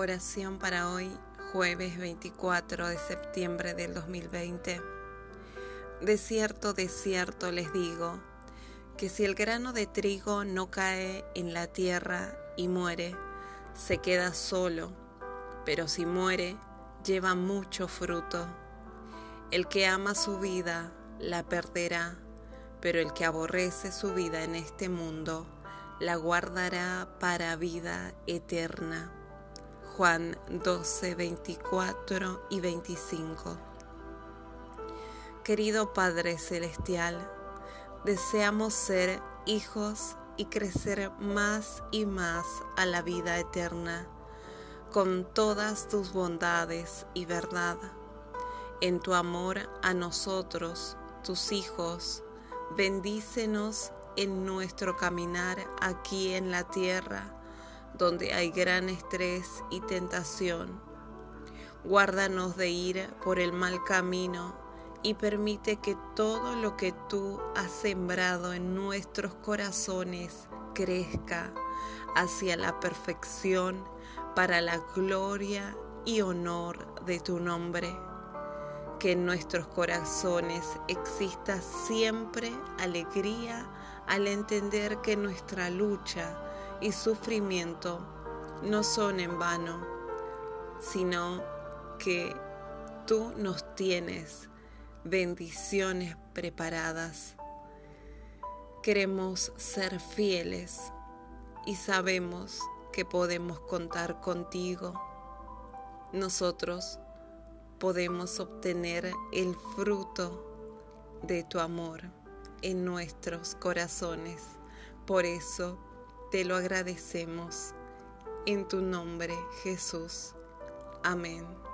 Oración para hoy, jueves 24 de septiembre del 2020. De cierto, de cierto les digo, que si el grano de trigo no cae en la tierra y muere, se queda solo, pero si muere, lleva mucho fruto. El que ama su vida, la perderá, pero el que aborrece su vida en este mundo, la guardará para vida eterna. Juan 12, 24 y 25. Querido Padre Celestial, deseamos ser hijos y crecer más y más a la vida eterna, con todas tus bondades y verdad. En tu amor a nosotros, tus hijos, bendícenos en nuestro caminar aquí en la tierra donde hay gran estrés y tentación. Guárdanos de ir por el mal camino y permite que todo lo que tú has sembrado en nuestros corazones crezca hacia la perfección para la gloria y honor de tu nombre. Que en nuestros corazones exista siempre alegría al entender que nuestra lucha y sufrimiento no son en vano, sino que tú nos tienes bendiciones preparadas. Queremos ser fieles y sabemos que podemos contar contigo. Nosotros podemos obtener el fruto de tu amor en nuestros corazones. Por eso te lo agradecemos. En tu nombre, Jesús. Amén.